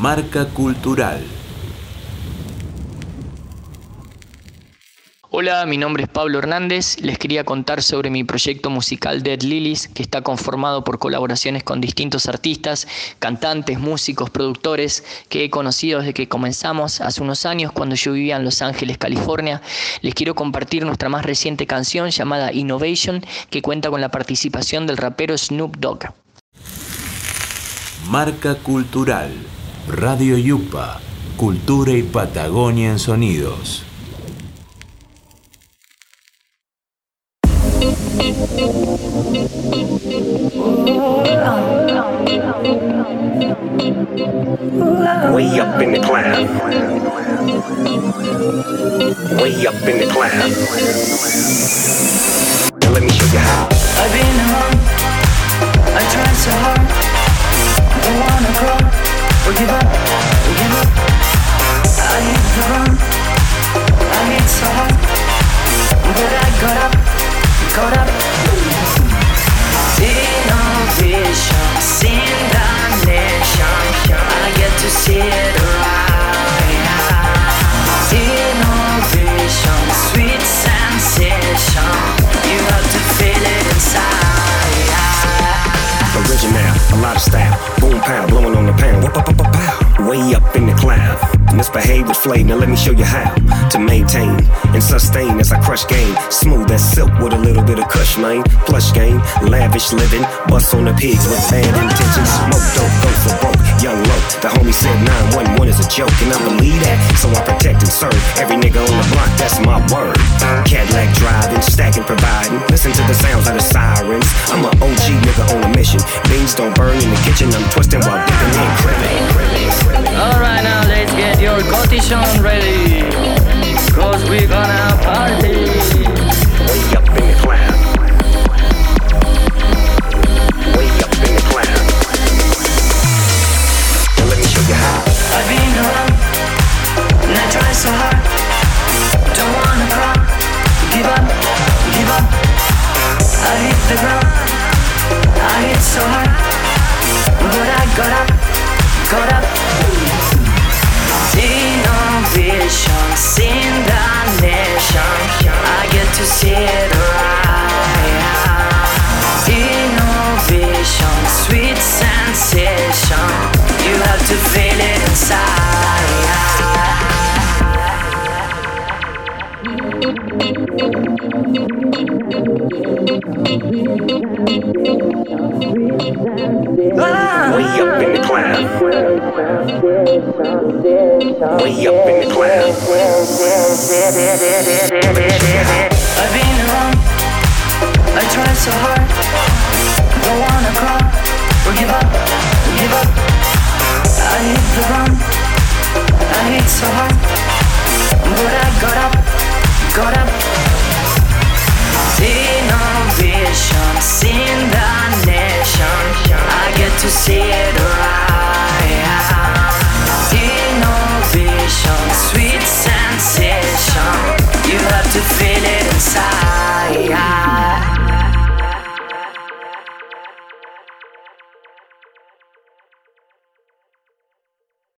Marca Cultural. Hola, mi nombre es Pablo Hernández. Les quería contar sobre mi proyecto musical Dead Lilies, que está conformado por colaboraciones con distintos artistas, cantantes, músicos, productores que he conocido desde que comenzamos hace unos años cuando yo vivía en Los Ángeles, California. Les quiero compartir nuestra más reciente canción llamada Innovation, que cuenta con la participación del rapero Snoop Dogg. Marca Cultural. Radio Yupa. Cultura y Patagonia en sonidos. Way up in the cloud. Way up in the cloud. A lot of style. Boom pow, blowing on the pound. Way up in the cloud. Misbehave with flame, now let me show you how to maintain and sustain as I crush game. Smooth as silk with a little bit of cush, man. Plush game, lavish living, bust on the pigs with bad intentions. Smoke dope, go for broke, young low. The homie said 911 is a joke, and I believe that, so I protect and serve every nigga on the block. That's my word. Cadillac driving, stacking, station ready. Way up in the. Way up in the. I've been around, I tried so hard.